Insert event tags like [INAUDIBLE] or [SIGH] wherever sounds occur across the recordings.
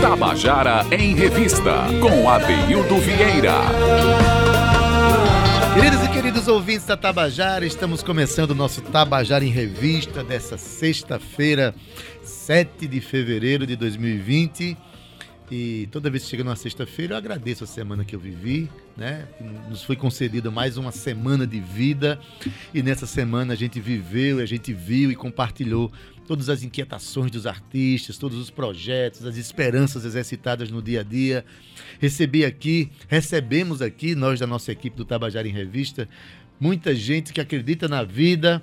Tabajara em Revista, com Adeildo Vieira. Queridos e queridos ouvintes da Tabajara, estamos começando o nosso Tabajara em Revista dessa sexta-feira, 7 de fevereiro de 2020. E toda vez que chega numa sexta-feira, eu agradeço a semana que eu vivi, né? Nos foi concedida mais uma semana de vida e nessa semana a gente viveu, a gente viu e compartilhou todas as inquietações dos artistas, todos os projetos, as esperanças exercitadas no dia a dia. Recebi aqui, recebemos aqui, nós da nossa equipe do Tabajara em Revista, muita gente que acredita na vida,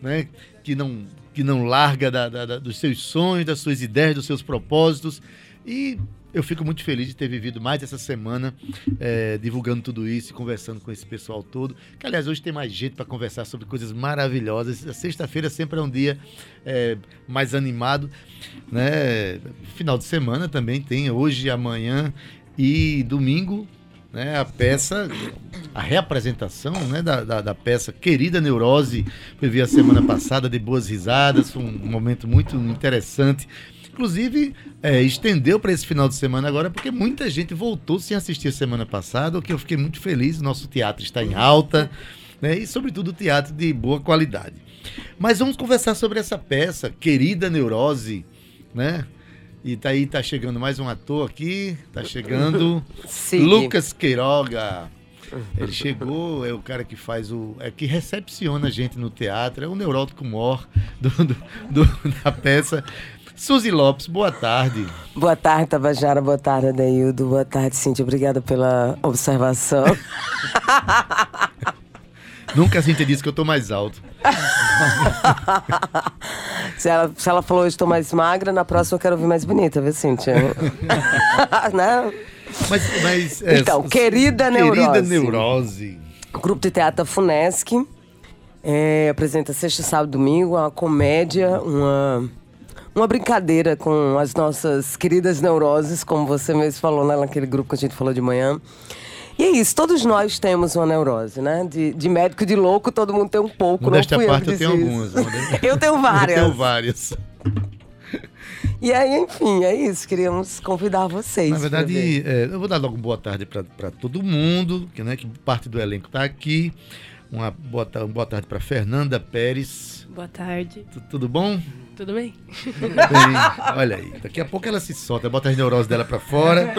né? que, não, que não larga da, da, dos seus sonhos, das suas ideias, dos seus propósitos. E eu fico muito feliz de ter vivido mais essa semana é, divulgando tudo isso e conversando com esse pessoal todo. Que, aliás, hoje tem mais gente para conversar sobre coisas maravilhosas. A sexta-feira sempre é um dia é, mais animado. Né? Final de semana também tem, hoje, amanhã e domingo. Né, a peça, a reapresentação né, da, da, da, peça Querida Neurose, foi vi a semana passada, de boas risadas, foi um momento muito interessante Inclusive, é, estendeu para esse final de semana agora, porque muita gente voltou sem assistir a semana passada, o que eu fiquei muito feliz. Nosso teatro está em alta, né? E, sobretudo, teatro de boa qualidade. Mas vamos conversar sobre essa peça, Querida Neurose, né? E tá aí, tá chegando mais um ator aqui, tá chegando Sim. Lucas Queiroga. Ele chegou, é o cara que faz o. é que recepciona a gente no teatro, é o neurótico mor do, do, do, [LAUGHS] da peça. Suzy Lopes, boa tarde. Boa tarde, Tabajara. Boa tarde, Adeildo. Boa tarde, Cintia. Obrigada pela observação. [LAUGHS] Nunca a Cintia disse que eu tô mais alto. [LAUGHS] se, ela, se ela falou hoje estou mais magra, na próxima eu quero ouvir mais bonita, viu, Cintia? [LAUGHS] né? Mas, mas, é, então, querida neurose. Querida neurose. Grupo de Teatro Funesc é, apresenta sexta, sábado, domingo uma comédia, uma uma brincadeira com as nossas queridas neuroses, como você mesmo falou né, naquele grupo que a gente falou de manhã. E é isso, todos nós temos uma neurose, né? De, de médico de louco, todo mundo tem um pouco. Nesta parte eu, tenho algumas. [LAUGHS] [LAUGHS] eu tenho várias. Eu tenho várias. E aí, enfim, é isso. Queríamos convidar vocês. Na verdade, é, eu vou dar logo boa tarde para todo mundo, que, né, que parte do elenco está aqui. Uma boa, uma boa tarde para Fernanda Pérez. Boa tarde. T tudo bom? Tudo bem? Tudo bem. Olha aí, daqui a pouco ela se solta, bota as neuroses dela pra fora.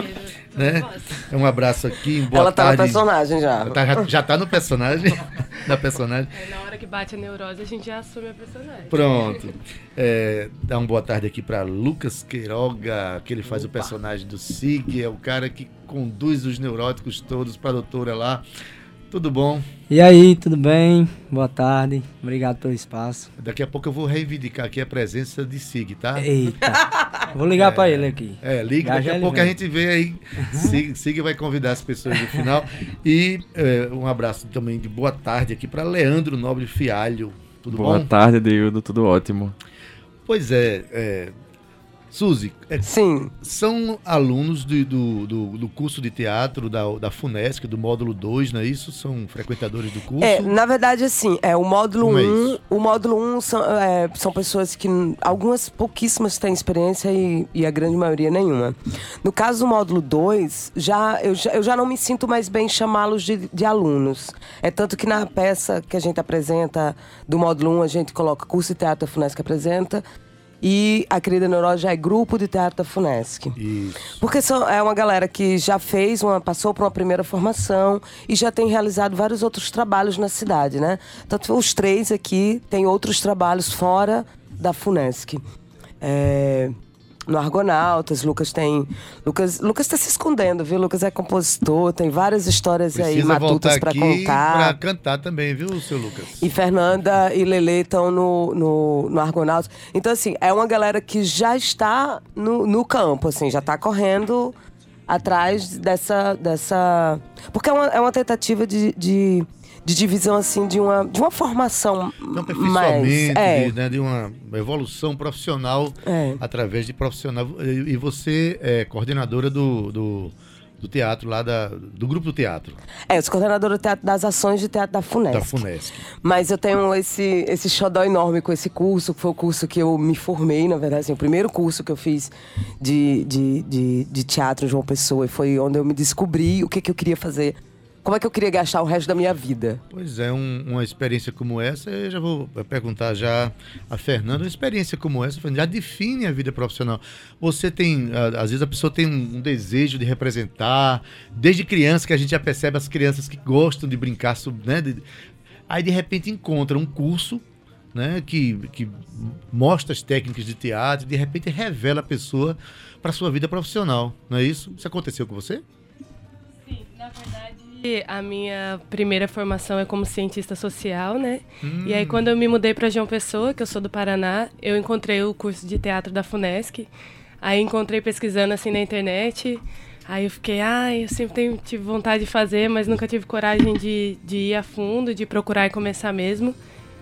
né? Um abraço aqui, boa ela tarde. tá no personagem já. Tá, já, já tá no personagem. [LAUGHS] na personagem. É, na hora que bate a neurose, a gente já assume a personagem. Pronto. É, dá uma boa tarde aqui para Lucas Queiroga, que ele faz Opa. o personagem do Sig, é o cara que conduz os neuróticos todos para a doutora lá. Tudo bom? E aí, tudo bem? Boa tarde. Obrigado pelo espaço. Daqui a pouco eu vou reivindicar aqui a presença de Sig, tá? Eita. [LAUGHS] Vou ligar é, para ele aqui. É, liga. Daqui a pouco vem. a gente vê aí. Sig, Sig vai convidar as pessoas no final. E é, um abraço também de boa tarde aqui para Leandro Nobre Fialho. Tudo boa bom? Boa tarde, Deildo. Tudo ótimo. Pois é, é Suzy, é, Sim. são alunos do, do, do, do, curso de teatro da, da FUNESC, do módulo 2, não é isso? São frequentadores do curso? É, na verdade, assim, é, o módulo 1, um, é o módulo 1 um são, é, são pessoas que algumas pouquíssimas têm experiência e, e, a grande maioria nenhuma. No caso do módulo 2, já, eu, já, eu já não me sinto mais bem chamá-los de, de alunos. É tanto que na peça que a gente apresenta do módulo 1, um, a gente coloca curso de teatro da FUNESC apresenta, e a querida Neurose já é grupo de teatro da FUNESC. Isso. Porque são, é uma galera que já fez, uma, passou por uma primeira formação e já tem realizado vários outros trabalhos na cidade, né? Tanto os três aqui têm outros trabalhos fora da FUNESC. É, no Argonautas, Lucas tem. Lucas Lucas está se escondendo, viu? Lucas é compositor, tem várias histórias Precisa aí matutas para contar. Para cantar também, viu, seu Lucas? E Fernanda e Lele estão no, no, no Argonautas. Então, assim, é uma galera que já está no, no campo, assim, já está correndo atrás dessa. dessa... Porque é uma, é uma tentativa de, de de divisão assim de uma de uma formação Não, mais é. de, né, de uma evolução profissional é. através de profissional e você é coordenadora do, do do teatro lá da, do grupo do teatro. É, eu sou coordenadora do teatro, das ações de teatro da FUNESC. Da FUNESC. Mas eu tenho esse, esse xodó enorme com esse curso, que foi o curso que eu me formei, na verdade, assim, o primeiro curso que eu fiz de, de, de, de teatro João Pessoa. E foi onde eu me descobri o que, que eu queria fazer como é que eu queria gastar o resto da minha vida? Pois é, um, uma experiência como essa, eu já vou perguntar já a Fernanda, uma experiência como essa já define a vida profissional. Você tem, às vezes a pessoa tem um, desejo de representar, desde criança que a gente já percebe as crianças que gostam de brincar, né, aí de repente encontra um curso né, que, que mostra as técnicas de teatro, de repente revela a pessoa para sua vida profissional, não é isso? Isso aconteceu com você? Sim, na verdade a minha primeira formação é como cientista social, né? Hum. E aí hum. quando eu me mudei para João Pessoa, que eu sou do Paraná, eu encontrei o curso de teatro da Funesc. Aí encontrei pesquisando assim na internet. Aí eu fiquei, ai, ah, eu sempre tenho, tive vontade de fazer, mas nunca tive coragem de, de ir a fundo, de procurar e começar mesmo.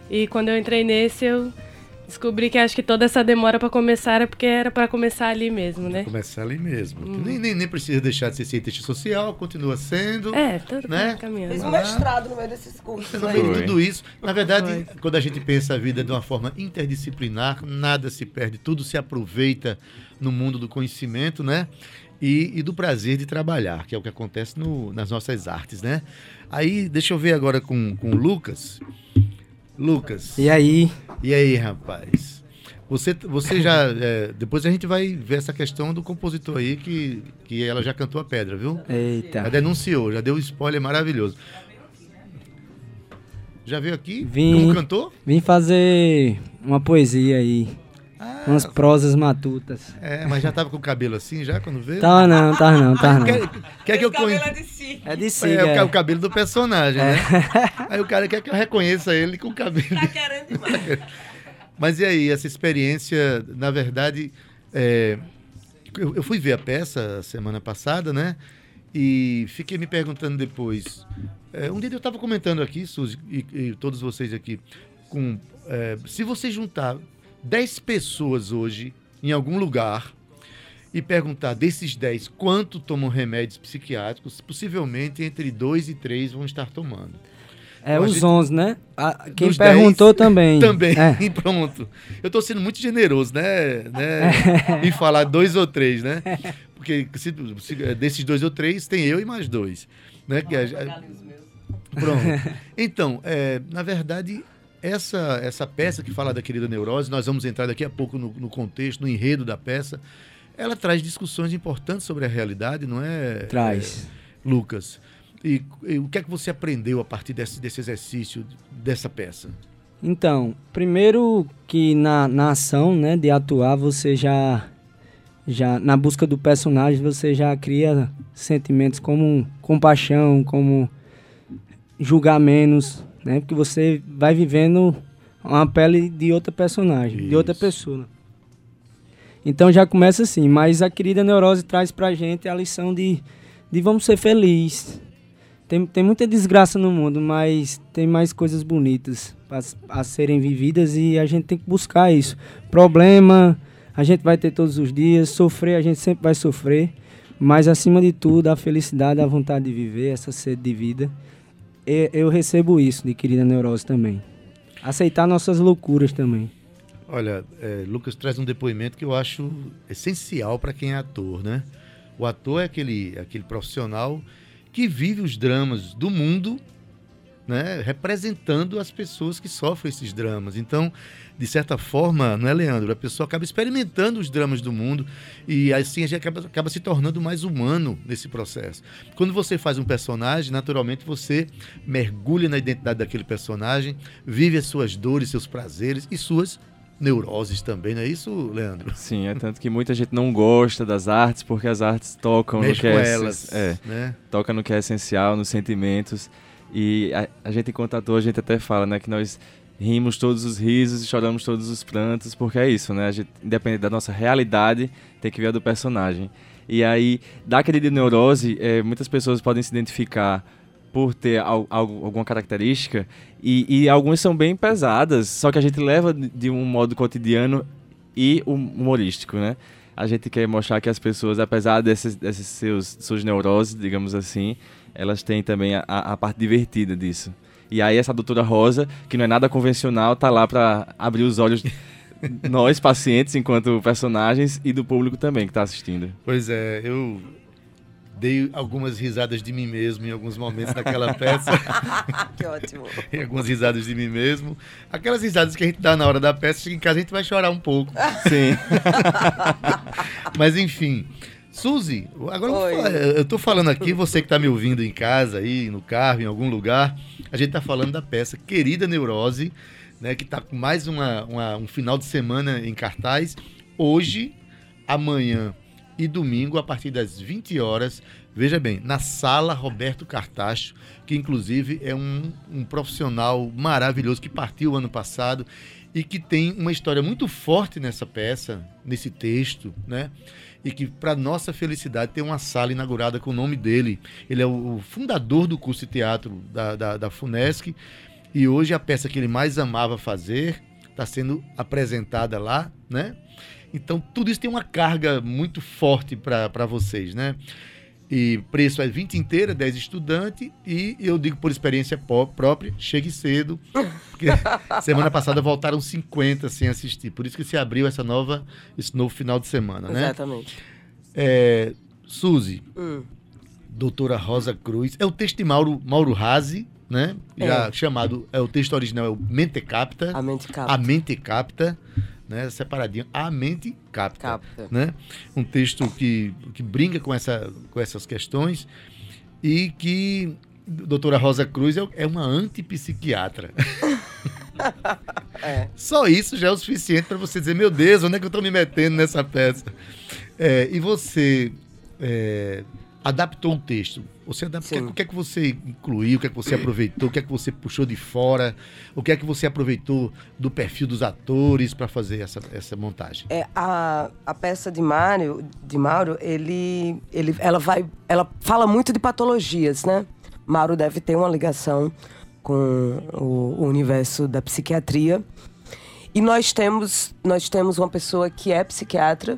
E quando eu entrei nesse, eu Descobri que acho que toda essa demora para começar era porque era para começar ali mesmo, né? Começar ali mesmo. Hum. Nem, nem, nem, precisa deixar de ser cientista social, continua sendo. É, tudo né? caminhando. Fez um mestrado no meio desses cursos. No meio de tudo isso. Na verdade, Foi. quando a gente pensa a vida de uma forma interdisciplinar, nada se perde, tudo se aproveita no mundo do conhecimento, né? E, e do prazer de trabalhar, que é o que acontece no, nas nossas artes, né? Aí, deixa eu ver agora com, com o Lucas. Lucas. E aí? E aí, rapaz? Você, você já. É, depois a gente vai ver essa questão do compositor aí, que, que ela já cantou a pedra, viu? Eita. Já denunciou, já deu um spoiler maravilhoso. Já veio aqui? Vim, como cantor? Vim fazer uma poesia aí. Ah, umas prosas matutas. É, mas já tava com o cabelo assim já quando veio? Tá não, tá não, tá não. Quer, quer que eu conheça? É de si. É de si. É, é, o cabelo do personagem, é. né? Aí o cara quer que eu reconheça ele com o cabelo. Tá querendo demais. Mas e aí, essa experiência, na verdade, é, eu, eu fui ver a peça semana passada, né? E fiquei me perguntando depois. É, um dia eu estava comentando aqui, Suzy, e, e, todos vocês aqui, com é, se você juntar 10 pessoas hoje em algum lugar e perguntar desses 10 quanto tomam remédios psiquiátricos, possivelmente entre 2 e 3 vão estar tomando. É os gente, 11, né? A, quem perguntou também. [LAUGHS] Também, é. [LAUGHS] pronto. Eu estou sendo muito generoso, né? né? [LAUGHS] em falar dois ou três, né? Porque se, se, desses dois ou três, tem eu e mais dois. Né? Que é, pronto. Então, é, na verdade, essa, essa peça que fala da querida neurose, nós vamos entrar daqui a pouco no, no contexto, no enredo da peça, ela traz discussões importantes sobre a realidade, não é? Traz. É, Lucas. E, e, o que é que você aprendeu a partir desse, desse exercício, dessa peça? Então, primeiro que na, na ação, né, de atuar, você já, já, na busca do personagem, você já cria sentimentos como compaixão, como julgar menos, né? Porque você vai vivendo uma pele de outra personagem, Isso. de outra pessoa. Então já começa assim, mas a querida neurose traz pra gente a lição de, de vamos ser felizes. Tem, tem muita desgraça no mundo, mas tem mais coisas bonitas a serem vividas e a gente tem que buscar isso. Problema a gente vai ter todos os dias, sofrer a gente sempre vai sofrer, mas acima de tudo a felicidade, a vontade de viver, essa sede de vida eu recebo isso de querida neurose também. Aceitar nossas loucuras também. Olha, é, Lucas traz um depoimento que eu acho essencial para quem é ator, né? O ator é aquele, aquele profissional que vive os dramas do mundo né, representando as pessoas que sofrem esses dramas. Então, de certa forma, não é, Leandro? A pessoa acaba experimentando os dramas do mundo e assim a gente acaba, acaba se tornando mais humano nesse processo. Quando você faz um personagem, naturalmente você mergulha na identidade daquele personagem, vive as suas dores, seus prazeres e suas neuroses também, não é isso, Leandro? Sim, é tanto que muita gente não gosta das artes porque as artes tocam Mexe no que é, elas, é, né? toca no que é essencial, nos sentimentos. E a, a gente, enquanto ator, a gente até fala, né, que nós rimos todos os risos e choramos todos os prantos, porque é isso, né? A gente, independente da nossa realidade, tem que ver a do personagem. E aí, da de neurose, é, muitas pessoas podem se identificar por ter al, al, alguma característica e, e algumas são bem pesadas, só que a gente leva de um modo cotidiano e humorístico, né? a gente quer mostrar que as pessoas, apesar desses, desses seus suas neuroses, digamos assim, elas têm também a, a parte divertida disso. E aí essa doutora Rosa, que não é nada convencional, tá lá para abrir os olhos [LAUGHS] nós pacientes enquanto personagens e do público também que está assistindo. Pois é, eu dei algumas risadas de mim mesmo em alguns momentos daquela [LAUGHS] peça. [LAUGHS] que ótimo. em algumas risadas de mim mesmo. Aquelas risadas que a gente dá na hora da peça, chega em casa a gente vai chorar um pouco. Sim. Mas enfim. Suzy, agora eu estou falando aqui, você que está me ouvindo em casa, aí no carro, em algum lugar, a gente está falando da peça Querida Neurose, né, que está com mais uma, uma, um final de semana em cartaz. Hoje, amanhã e domingo, a partir das 20 horas, veja bem, na sala Roberto Cartacho, que inclusive é um, um profissional maravilhoso que partiu ano passado e que tem uma história muito forte nessa peça, nesse texto, né? E que, para nossa felicidade, tem uma sala inaugurada com o nome dele. Ele é o, fundador do curso de teatro da, da, da FUNESC. E hoje a peça que ele mais amava fazer está sendo apresentada lá, né? Então, tudo isso tem uma carga muito forte para vocês, né? E preço é 20 inteira, 10 estudantes. E eu digo por experiência própria, chegue cedo. Porque [LAUGHS] semana passada voltaram 50 sem assistir. Por isso que se abriu essa nova, esse novo final de semana, né? Exatamente. É, Suzy, hum. doutora Rosa Cruz. É o texto de Mauro, Mauro Razi, né? Já é. chamado, é o texto original é o Mente Capta. A Mente Capta. A Mente Capta né, separadinho, a mente capta, capta. Né? Um texto que, que brinca com, essa, com essas questões e que doutora Rosa Cruz é, é uma antipsiquiatra. [LAUGHS] é. Só isso já é o suficiente para você dizer, meu Deus, onde é que eu estou me metendo nessa peça? É, e você é, adaptou o texo. Você adaptou, o que, é que você incluiu, o que é que você aproveitou, o que é que você puxou de fora, o que é que você aproveitou do perfil dos atores para fazer essa, essa montagem? É, a, a peça de Mário, de Mauro, ele, ele, ela vai, ela fala muito de patologias, né? Mauro deve ter uma ligação com o, o universo da psiquiatria. E nós temos, nós temos uma pessoa que é psiquiatra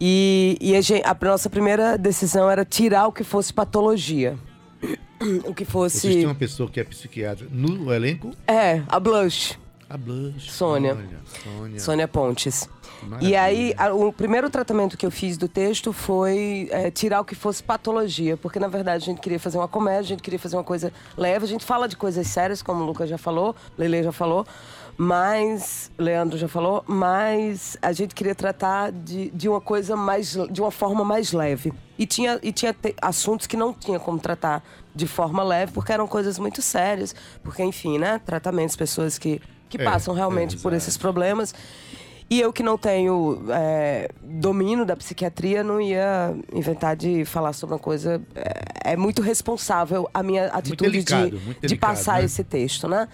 e, e a, gente, a, nossa primeira decisão era tirar o que fosse patologia. [CLEARS THROAT] O que fosse. Vocês têm uma pessoa que é psiquiatra no elenco? É, a Blush. A Blush. Sônia. Sônia. Sônia Pontes. Maravilha. E aí, a, o primeiro tratamento que eu fiz do texto foi é, tirar o que fosse patologia, porque na verdade a gente queria fazer uma comédia, a gente queria fazer uma coisa leve, a gente fala de coisas sérias, como o Lucas já falou, Lele já falou, mas Leandro já falou, mas a gente queria tratar de, de uma coisa mais de uma forma mais leve. E tinha, e tinha te, assuntos que não tinha como tratar de forma leve, porque eram coisas muito sérias, porque enfim, né, tratamentos, pessoas que, que é, passam realmente é, por esses problemas. E eu que não tenho é, domínio da psiquiatria, não ia inventar de falar sobre uma coisa. É, é muito responsável a minha atitude delicado, de, de passar né? esse texto, né?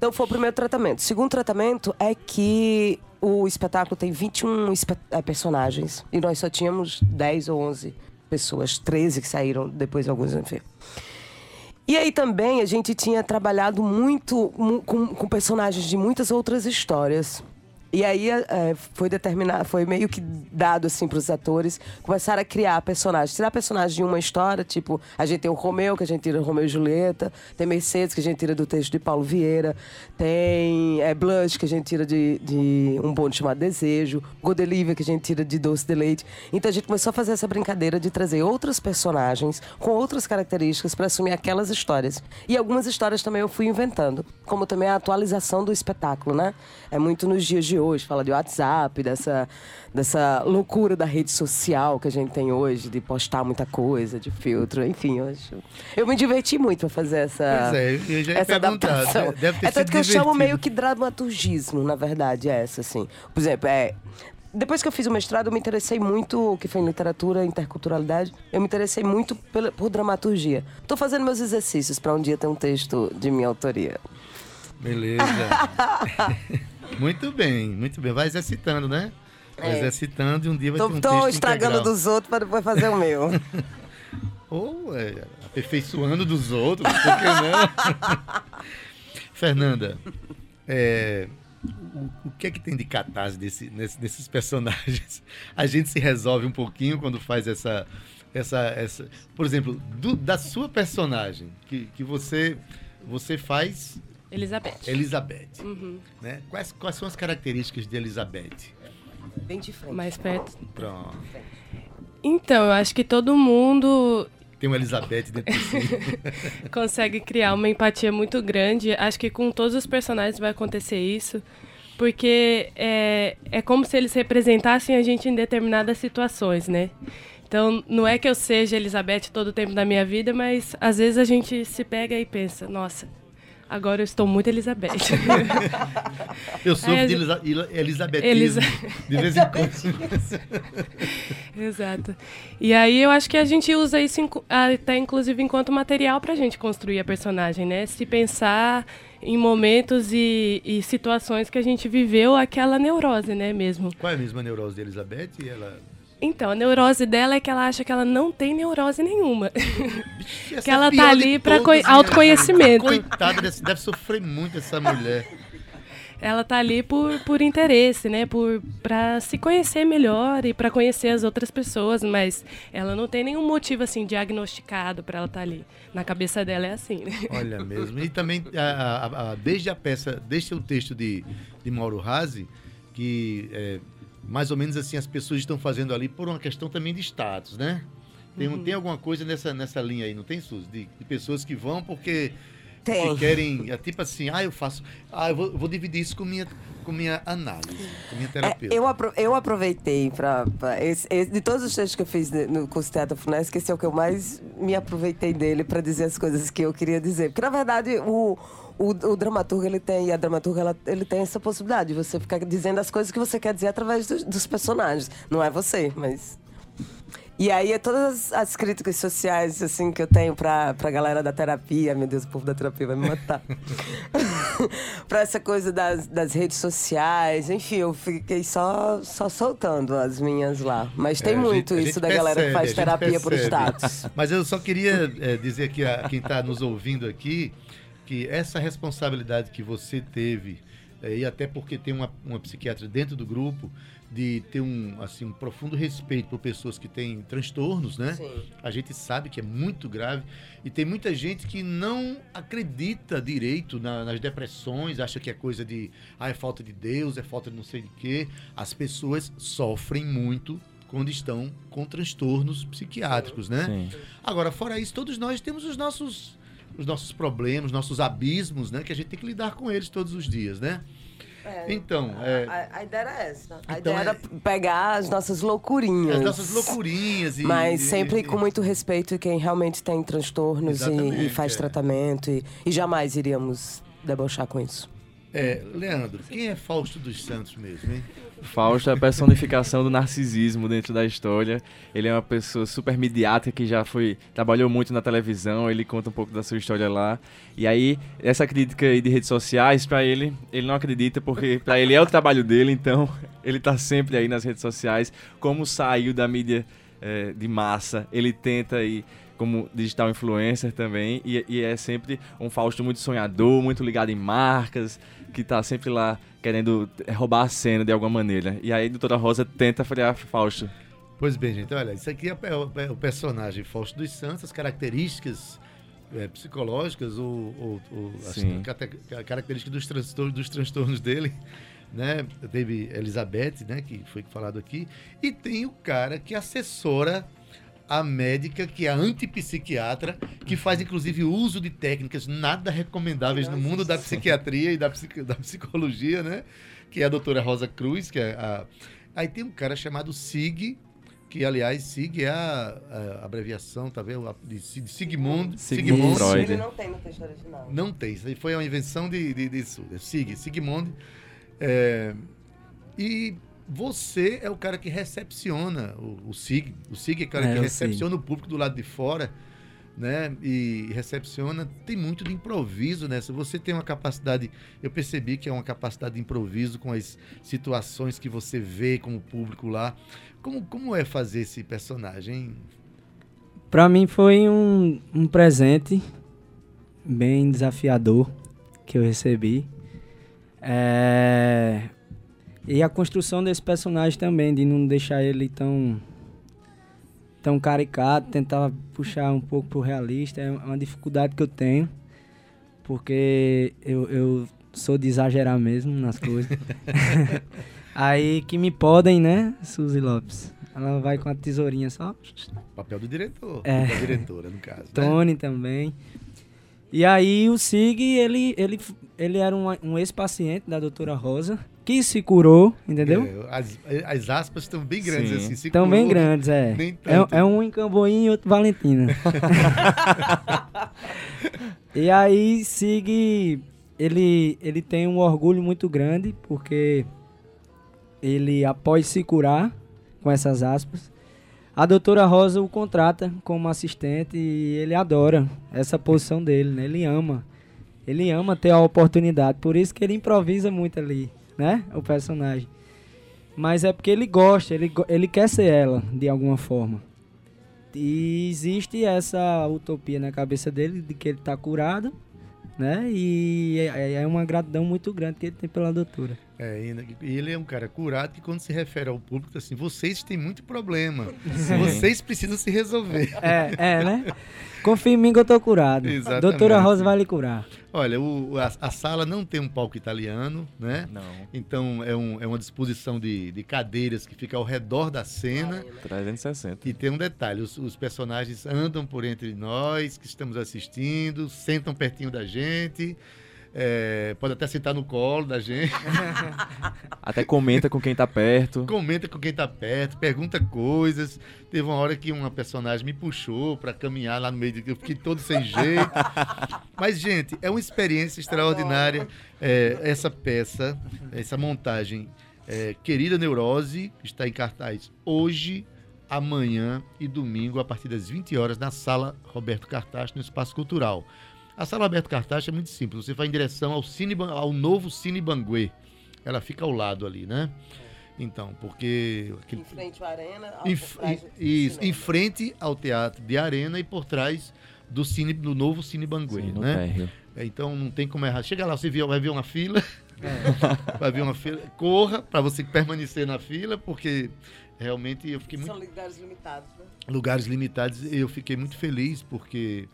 Então foi o primeiro tratamento. O segundo tratamento é que o espetáculo tem 21 é, personagens e nós só tínhamos 10 ou 11 pessoas, 13 que saíram depois alguns, enfim. E aí também a gente tinha trabalhado muito com, com personagens de muitas outras histórias. E aí é, foi determinado, foi meio que dado assim para os atores começar a criar personagens, tirar personagens de uma história, tipo, a gente tem o Romeu, que a gente tira do Romeu e Julieta, tem Mercedes, que a gente tira do texto de Paulo Vieira, tem é, Blush, que a gente tira de, de um bonde chamado Desejo, Godelívia, que a gente tira de Doce de Leite. Então a gente começou a fazer essa brincadeira de trazer outros personagens com outras características para assumir aquelas histórias. E algumas histórias também eu fui inventando, como também a atualização do espetáculo, né? É muito nos dias de hoje, fala de WhatsApp, dessa, dessa loucura da rede social que a gente tem hoje, de postar muita coisa, de filtro, enfim, eu acho. Eu me diverti muito para fazer essa, é, eu já essa adaptação. Deve ter é tanto que eu chamo meio que dramaturgismo, na verdade, é essa, assim. Por exemplo, é. Depois que eu fiz o mestrado, eu me interessei muito, que foi em literatura, interculturalidade, eu me interessei muito por, por dramaturgia. Estou fazendo meus exercícios para um dia ter um texto de minha autoria. Beleza. [LAUGHS] Muito bem, muito bem. Vai exercitando, né? Vai é. exercitando e um dia vai tô, ter um Tô estragando integral. dos outros para depois fazer o meu. [LAUGHS] Ou é, aperfeiçoando dos outros, por que não? [LAUGHS] Fernanda, é, o, o, que é que tem de catarse desse, nesse, desses personagens? A gente se resolve um pouquinho quando faz essa. essa, essa por exemplo, do, da sua personagem, que, que você, você faz. Elizabeth. Elizabeth. Uhum. Né? Quais, quais são as características de Elizabeth? Bem de frente. Mais perto. Pronto. Então, eu acho que todo mundo tem uma Elizabeth dentro de si. [LAUGHS] Consegue criar uma empatia muito grande. Acho que com todos os personagens vai acontecer isso. Porque é, é como se eles representassem a gente em determinadas situações, né? Então, não é que eu seja Elizabeth todo o tempo da minha vida, mas às vezes a gente se pega e pensa, nossa, Agora eu estou muito Elizabeth. [LAUGHS] eu sou é, de Elisa Elizabetismo. Elisa... De vez em [LAUGHS] quando. Exato. E aí eu acho que a gente usa isso até inclusive enquanto material para a gente construir a personagem, né? Se pensar em momentos e, e, situações que a gente viveu aquela neurose, né, mesmo. Qual é a mesma neurose de Elizabeth? Ela então, a neurose dela é que ela acha que ela não tem neurose nenhuma. que ela tá ali para autoconhecimento. Coitada, deve sofrer muito essa mulher. Ela tá ali por, por interesse, né? Por para se conhecer melhor e para conhecer as outras pessoas, mas ela não tem nenhum motivo assim diagnosticado para ela estar tá ali. Na cabeça dela é assim. Né? Olha mesmo. E também a, a, a, desde a peça, desde o texto de, de Mauro Razzi, que é, mais ou menos assim as pessoas estão fazendo ali por uma questão também de status, né? Tem, uhum. tem alguma coisa nessa, nessa linha aí, não tem, Suzy? De, de pessoas que vão porque tem. Que querem, é tipo assim, ah, eu faço, ah, eu vou, vou dividir isso com minha, com minha análise, com minha terapia. É, eu, apro eu aproveitei para de todos os textos que eu fiz no curso Teatro Funesc, esse é o que eu mais me aproveitei dele para dizer as coisas que eu queria dizer. Porque, na verdade, o, o, o dramaturgo ele tem, e a dramaturga ela, ele tem essa possibilidade de você ficar dizendo as coisas que você quer dizer através do, dos personagens. Não é você, mas. E aí, todas as críticas sociais, assim, que eu tenho pra, pra galera da terapia, meu Deus, o povo da terapia vai me matar. [LAUGHS] pra essa coisa das, das redes sociais, enfim, eu fiquei só, só soltando as minhas lá. Mas tem é, muito gente, isso da percebe, galera que faz terapia por status. [LAUGHS] Mas eu só queria é, dizer aqui a quem tá nos ouvindo aqui que essa responsabilidade que você teve, é, e até porque tem uma, uma psiquiatra dentro do grupo, de ter um, assim, um profundo respeito por pessoas que têm transtornos, né? Sim. A gente sabe que é muito grave. E tem muita gente que não acredita direito na, nas depressões, acha que é coisa de. Ah, é falta de Deus, é falta de não sei de quê. As pessoas sofrem muito quando estão com transtornos psiquiátricos, né? Sim. Agora, fora isso, todos nós temos os nossos os nossos problemas, nossos abismos, né? Que a gente tem que lidar com eles todos os dias, né? É, então, é... A, a, ideia era essa. A então, ideia era pegar as nossas loucurinhas. As nossas loucurinhas. E, mas sempre e, com muito respeito quem realmente tem transtornos e, e, faz é. tratamento. E, e jamais iríamos debochar com isso. É, Leandro, quem é Fausto dos Santos mesmo, hein? Fausto é a personificação do narcisismo dentro da história. Ele é uma pessoa super midiática que já foi trabalhou muito na televisão. Ele conta um pouco da sua história lá. E aí essa crítica aí de redes sociais para ele, ele não acredita porque para ele é o trabalho dele. Então [LAUGHS] ele tá sempre aí nas redes sociais. Como saiu da mídia é, de massa, ele tenta aí como digital influencer também, e, e, é sempre um Fausto muito sonhador, muito ligado em marcas, que tá sempre lá querendo roubar a cena de alguma maneira. E aí a doutora Rosa tenta frear Fausto. Pois bem, gente, olha, isso aqui é o, personagem Fausto dos Santos, as características é, psicológicas ou, ou, ou as características dos transtornos, dos transtornos dele, [LAUGHS] né? Teve Elizabeth, né, que foi falado aqui, e tem o cara que assessora a médica, que é a antipsiquiatra, que faz inclusive uso de técnicas nada recomendáveis Nossa. no mundo da psiquiatria e da, da psicologia, né? Que é a doutora Rosa Cruz, que é a. Aí tem um cara chamado SIG, que aliás SIG é a, a abreviação, tá vendo? De, de Sigmund. Sigmund Freud. Não tem no texto original. Não tem, isso aí foi uma invenção de, de, de, de Sig, Sigmund. É, e você é o cara que recepciona o, o SIG. O SIG é o cara é, que recepciona o público do lado de fora, né? E recepciona. Tem muito de improviso nessa. Você tem uma capacidade. Eu percebi que é uma capacidade de improviso com as situações que você vê com o público lá. Como, como é fazer esse personagem? Para mim foi um, um presente bem desafiador que eu recebi. É... E a construção desse personagem também, de não deixar ele tão tão caricato, tentar puxar um pouco pro realista, é uma dificuldade que eu tenho, porque eu, eu sou de exagerar mesmo nas coisas. [LAUGHS] Aí que me podem, né, Suzy Lopes? Ela vai com a tesourinha só. Papel do diretor, É. da diretora, no caso. né? Tony também. E aí o Sig, ele, ele, ele era um, um ex-paciente da doutora Rosa, que se curou, entendeu? É, as, as aspas estão bem grandes Sim. assim. se Estão bem grandes, é. É, é um em Camboinha e outro Valentina. e aí, Sig, ele, ele tem um orgulho muito grande, porque ele, após se curar, com essas aspas, a doutora Rosa o contrata como assistente e ele adora essa posição dele, né? Ele ama. Ele ama ter a oportunidade, por isso que ele improvisa muito ali, né? O personagem. Mas é porque ele gosta, ele, ele quer ser ela, de alguma forma. E existe essa utopia na cabeça dele de que ele tá curado, né? E é, é uma gratidão muito grande que ele tem pela doutora. É, ele é um cara curado que quando se refere ao público, assim, vocês têm muito problema. Vocês precisam se resolver. É, é, né? Confia em mim que eu tô curado. Exatamente. Doutora Rosa vai lhe curar. Olha, o- a, a sala não tem um palco italiano, né? Não. Então é, um- é uma disposição de, de cadeiras que fica ao redor da cena. 360. E tem um detalhe: os, os personagens andam por entre nós que estamos assistindo, sentam pertinho da gente, é, pode até sentar no colo da gente, [LAUGHS] Até comenta com quem tá perto. comenta com quem tá perto, pergunta coisas. Teve uma hora que uma personagem me puxou para caminhar lá no meio, de, eu fiquei todo sem jeito. Mas, gente, é uma experiência extraordinária é, essa peça, essa montagem. É, Querida Neurose está em cartaz hoje, amanhã e domingo, a partir das 20 horas, na Sala Roberto Cartacho, no Espaço Cultural. A Sala Roberto Cartacho é muito simples. Você vai em direção ao, Cine, ao novo Cine Banguê. Ela fica ao lado ali, né? Então, porque... aquele- Em frente à arena. ao- em, por trás do isso, cinema. em frente ao Teatro de Arena e por trás do, cine, do novo Cine Banguê, Sim, no né? térreo. É, Então não tem como errar. Chega lá, você vê- vai ver uma fila, [LAUGHS] vai ver uma fila, corra para você permanecer na fila, porque realmente eu fiquei muito São lugares limitados, né? lugares limitados. Eu fiquei muito feliz porque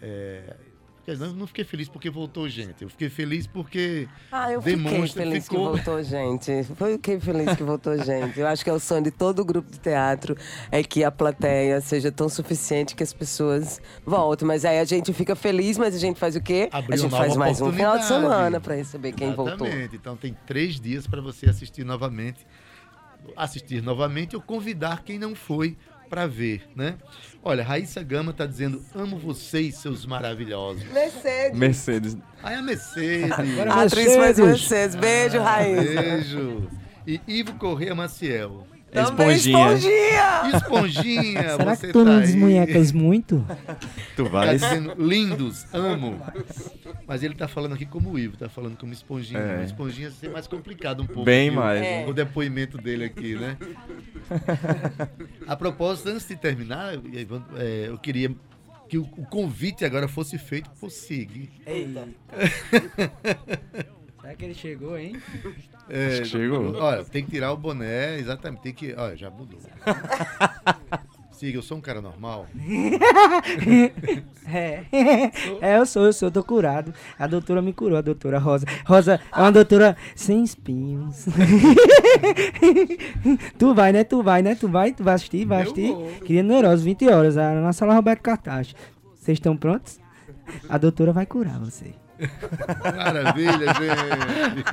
é, quer dizer, eu não fiquei feliz porque voltou gente. Eu fiquei feliz porque Ah, eu fiquei Demonstra- feliz ficou- que voltou gente. Foi fiquei feliz que voltou gente. Eu acho que é o sonho de todo grupo de teatro é que a plateia seja tão suficiente que as pessoas voltem. Mas aí a gente fica feliz, mas a gente faz o quê? Abriu a gente faz mais um final de semana para receber quem voltou. Exatamente. Então tem três dias para você assistir novamente, assistir novamente ou convidar quem não foi para ver, né? Olha, Raíssa Gama tá dizendo: amo vocês, seus maravilhosos. Mercedes. Mercedes. Aí a Mercedes. Agora- A atriz faz Mercedes. Mercedes. Beijo, Raíssa. Beijo. E Ivo Correia Maciel. Também Esponjinha. esponjinha. Esponjinha, Será você que tu tá não desmunhecas muito? Tu Tá vai. dizendo lindos, amo. Mas ele tá falando aqui como o Ivo, tá falando como esponjinha. É. Esponjinha ser mais complicado um pouco. Bem o- mais. É. O depoimento dele aqui, né? A propósito, antes de terminar, Ivan, é, eu queria que o, o convite agora fosse feito por Sig. Eita. [LAUGHS] Será que ele chegou, hein? É, Acho que chegou. Olha, tem que tirar o boné, exatamente. Tem que. Olha, já mudou. [LAUGHS] Sig, eu sou um cara normal. [LAUGHS] É. [LAUGHS] é, eu sou, eu sou, eu tô curado. A doutora me curou, a doutora Rosa. Rosa é uma doutora sem espinhos. tu vai, né? Tu vai, né? Tu vai, tu vai assistir, vai assistir. Queria Neurose, 20 horas, na sala Roberto Cartaz. Vocês estão prontos? A doutora vai curar você. Maravilha, gente.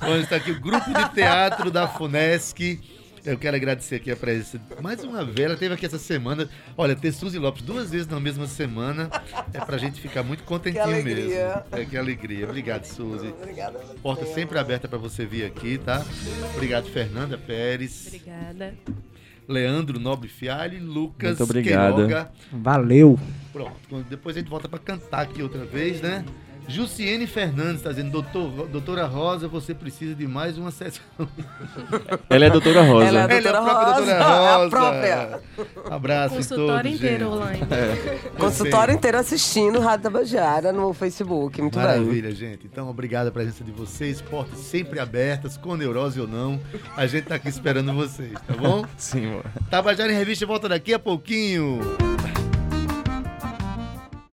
Bom, está aqui o grupo de teatro da FUNESC. Eu quero agradecer aqui a presença. Mais uma vez, ela teve aqui essa semana. Olha, ter Suzy Lopes duas vezes na mesma semana é pra gente ficar muito contentinho Que alegria. mesmo. É que alegria. Obrigado, Suzy. Obrigada. Porta sempre aberta para você vir aqui, tá? Obrigado, Fernanda Pérez, Obrigada. Leandro Nobre Fialho e Lucas Muito obrigado. Queiroga. Valeu. Pronto. Depois a gente volta para cantar aqui outra vez, né? Jussiene Fernandes está dizendo, Doutor, doutora Rosa, você precisa de mais uma sessão. [LAUGHS] Ela é doutora Rosa. Ela é a Ela é a doutora própria Rosa. doutora é [LAUGHS] a Rosa. própria. [LAUGHS] Abraço Consultório todos, inteiro gente. online. Consultório inteiro assistindo Rádio Tabajara no Facebook. Muito bem. Maravilha, gente. Então, obrigado a presença de vocês. Portas sempre abertas, com neurose ou não. A gente tá aqui esperando vocês, tá bom? Sim, amor. Tabajara em Revista volta daqui a pouquinho.